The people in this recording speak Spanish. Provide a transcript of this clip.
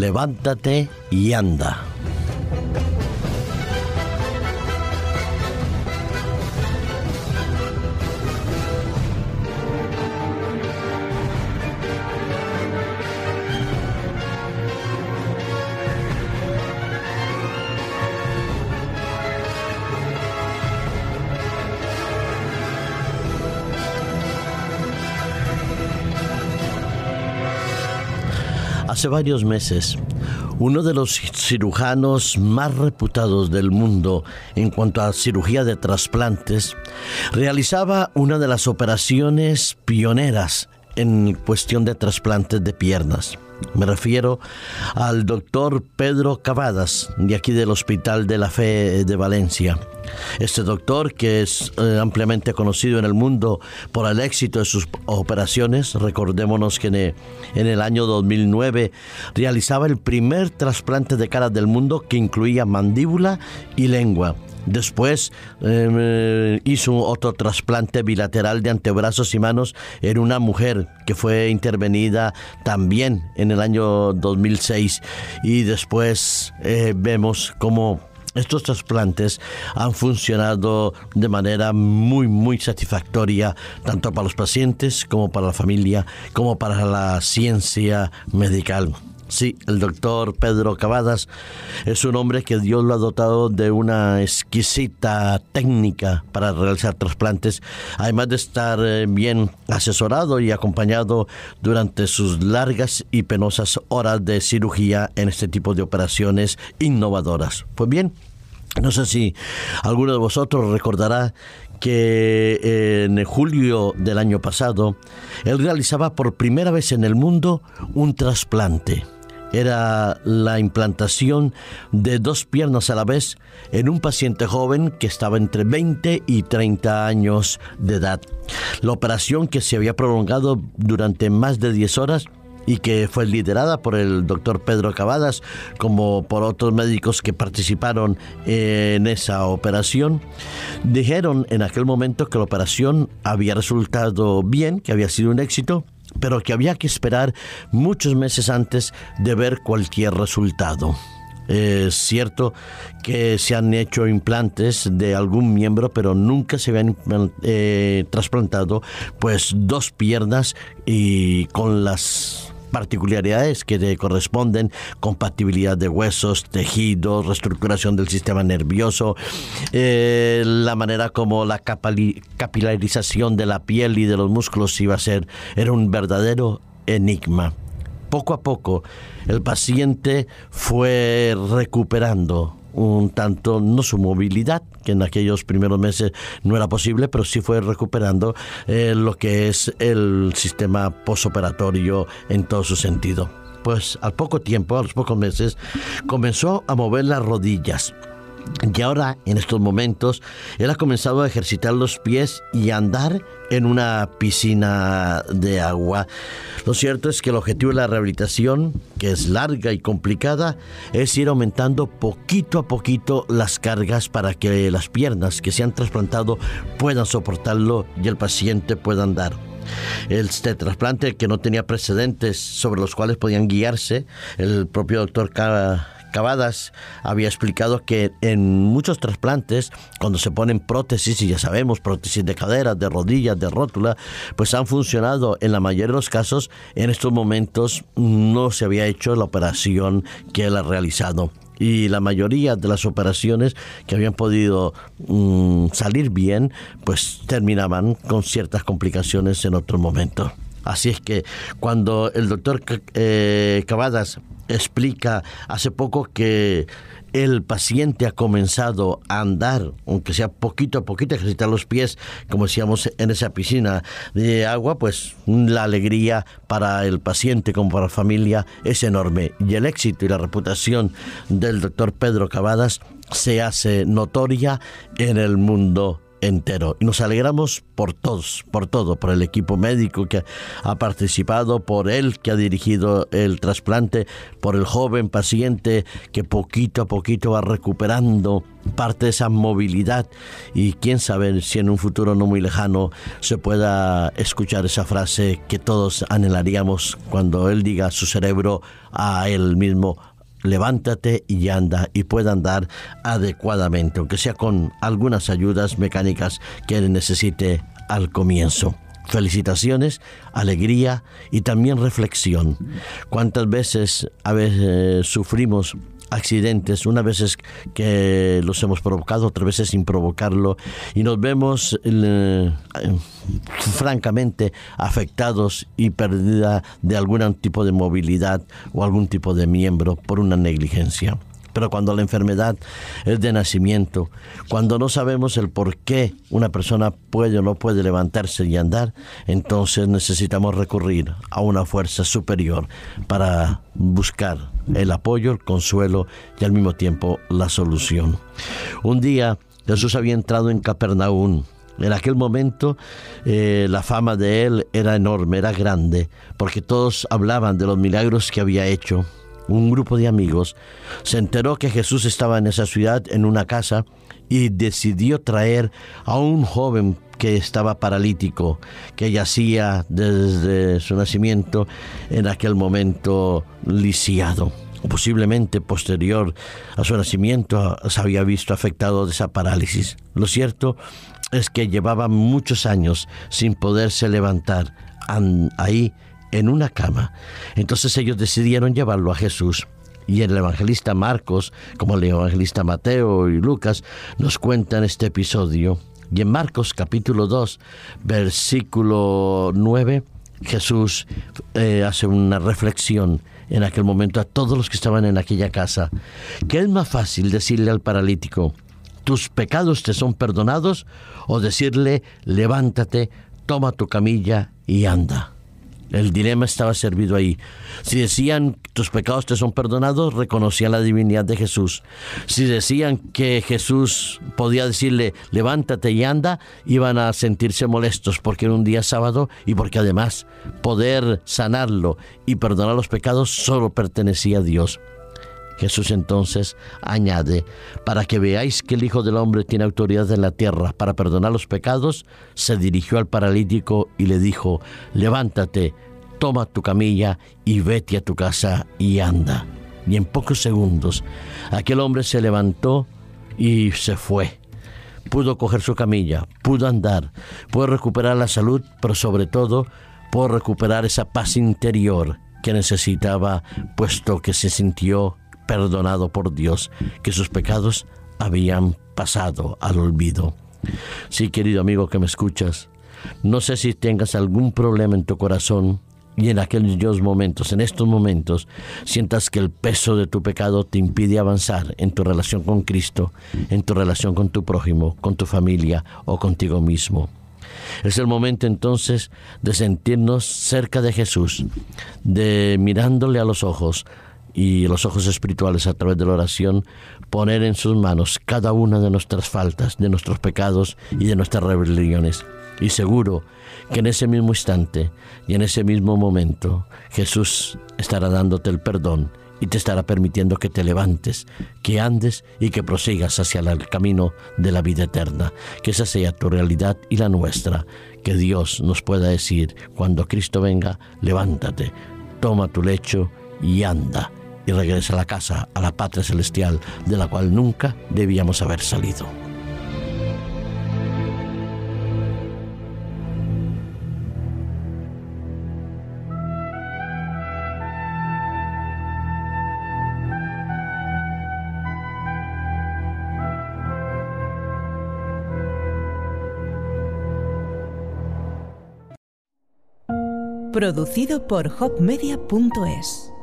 levántate y anda. Hace varios meses, uno de los cirujanos más reputados del mundo en cuanto a cirugía de trasplantes realizaba una de las operaciones pioneras en cuestión de trasplantes de piernas. Me refiero al doctor Pedro Cavadas, de aquí del Hospital de la Fe de Valencia. Este doctor, que es eh, ampliamente conocido en el mundo por el éxito de sus operaciones, recordémonos que en el, año 2009 realizaba el primer trasplante de cara del mundo que incluía mandíbula y lengua Después em, hizo otro trasplante bilateral de antebrazos y manos en una mujer que fue intervenida también en el año 2006. Y después eh, vemos cómo estos trasplantes han funcionado de manera muy, muy satisfactoria, tanto para los pacientes como para la familia, como para la ciencia medical. Sí, el doctor Pedro Cavadas es un hombre que Dios lo ha dotado de una exquisita técnica para realizar trasplantes, además de estar eh, bien asesorado y acompañado durante sus largas y penosas horas de cirugía en este tipo de operaciones innovadoras. Pues bien, no sé si alguno de vosotros recordará que eh, en julio del año pasado él realizaba por primera vez en el mundo un trasplante era la implantación de dos piernas a la vez en un paciente joven que estaba entre 20 y 30 años de edad. La operación que se había prolongado durante más de 10 horas y que fue liderada por el doctor Pedro Cavadas, como por otros médicos que participaron en esa operación, dijeron en aquel momento que la operación había resultado bien, que había sido un éxito, pero que había que esperar muchos meses antes de ver cualquier resultado. Es cierto que se han hecho implantes de algún miembro, pero nunca se habían eh, trasplantado pues dos piernas y con las particularidades que le corresponden, compatibilidad de huesos, tejidos, reestructuración del sistema nervioso, eh, la manera como la capilarización de la piel y de los músculos iba a ser, era un verdadero enigma. Poco a poco el paciente fue recuperando un tanto, no su movilidad, que en aquellos primeros meses no era posible, pero sí fue recuperando eh, lo que es el sistema posoperatorio en todo su sentido. Pues al poco tiempo, a los pocos meses, comenzó a mover las rodillas y ahora, en estos momentos, él ha comenzado a ejercitar los pies y a andar en una piscina de agua. Lo cierto es que el objetivo de la rehabilitación, que es larga y complicada, es ir aumentando poquito a poquito las cargas para que las piernas que se han trasplantado puedan soportarlo y el paciente pueda andar. Este trasplante que no tenía precedentes sobre los cuales podían guiarse, el propio doctor Cavadas había explicado que en muchos trasplantes, cuando se ponen prótesis, y ya sabemos, prótesis de cadera, de rodillas, de rótula, pues han funcionado en la mayoría de los casos. En estos momentos no se había hecho la operación que él ha realizado y la mayoría de las operaciones que habían podido mm, salir bien, pues terminaban con ciertas complicaciones en otro momento. Así es que cuando el doctor eh, Cavadas explica hace poco que el paciente ha comenzado a andar, aunque sea poquito a poquito, ejercitar los pies, como decíamos en esa piscina de agua, pues la alegría para el paciente como para la familia es enorme. Y el éxito y la reputación del doctor Pedro Cavadas se hace notoria en el mundo entero. Y nos alegramos por todos, por todo, por el equipo médico que ha participado, por él que ha dirigido el trasplante, por el joven paciente que poquito a poquito va recuperando parte de esa movilidad y quién sabe si en un futuro no muy lejano se pueda escuchar esa frase que todos anhelaríamos cuando él diga a su cerebro a él mismo levántate y anda y pueda andar adecuadamente, aunque sea con algunas ayudas mecánicas que necesite al comienzo. Felicitaciones, alegría y también reflexión. ¿Cuántas veces a veces eh, sufrimos accidentes, unas veces que los hemos provocado, otras veces sin provocarlo, y nos vemos eh, francamente afectados y perdida de algún tipo de movilidad o algún tipo de miembro por una negligencia. Pero cuando la enfermedad es de nacimiento, cuando no sabemos el por qué una persona puede o no puede levantarse y andar, entonces necesitamos recurrir a una fuerza superior para buscar el apoyo, el consuelo y al mismo tiempo la solución. Un día Jesús había entrado en Capernaum en aquel momento eh, la fama de él era enorme, era grande, porque todos hablaban de los milagros que había hecho un grupo de amigos, se enteró que Jesús estaba en esa ciudad, en una casa, y decidió traer a un joven que estaba paralítico, que yacía desde su nacimiento en aquel momento lisiado. Posiblemente posterior a su nacimiento se había visto afectado de esa parálisis. Lo cierto es que llevaba muchos años sin poderse levantar ahí en una cama. Entonces ellos decidieron llevarlo a Jesús. Y el evangelista Marcos, como el evangelista Mateo y Lucas, nos cuentan este episodio. Y en Marcos capítulo 2, versículo 9, Jesús eh, hace una reflexión en aquel momento a todos los que estaban en aquella casa. ¿Qué es más fácil decirle al paralítico, tus pecados te son perdonados? O decirle, levántate, toma tu camilla y anda. El dilema estaba servido ahí. Si decían tus pecados te son perdonados, reconocían la divinidad de Jesús. Si decían que Jesús podía decirle levántate y anda, iban a sentirse molestos porque era un día sábado y porque además poder sanarlo y perdonar los pecados solo pertenecía a Dios. Jesús entonces añade, para que veáis que el Hijo del Hombre tiene autoridad en la tierra para perdonar los pecados, se dirigió al paralítico y le dijo, levántate, toma tu camilla y vete a tu casa y anda. Y en pocos segundos aquel hombre se levantó y se fue. Pudo coger su camilla, pudo andar, pudo recuperar la salud, pero sobre todo pudo recuperar esa paz interior que necesitaba, puesto que se sintió perdonado por Dios, que sus pecados habían pasado al olvido. Sí, querido amigo que me escuchas, no sé si tengas algún problema en tu corazón y en aquellos momentos, en estos momentos, sientas que el peso de tu pecado te impide avanzar en tu relación con Cristo, en tu relación con tu prójimo, con tu familia o contigo mismo. Es el momento entonces de sentirnos cerca de Jesús, de mirándole a los ojos, y los ojos espirituales a través de la oración, poner en sus manos cada una de nuestras faltas, de nuestros pecados y de nuestras rebeliones. Y seguro que en ese mismo instante y en ese mismo momento Jesús estará dándote el perdón y te estará permitiendo que te levantes, que andes y que prosigas hacia el camino de la vida eterna. Que esa sea tu realidad y la nuestra. Que Dios nos pueda decir, cuando Cristo venga, levántate, toma tu lecho y anda y regresa a la casa, a la patria celestial, de la cual nunca debíamos haber salido. Producido por hopmedia.es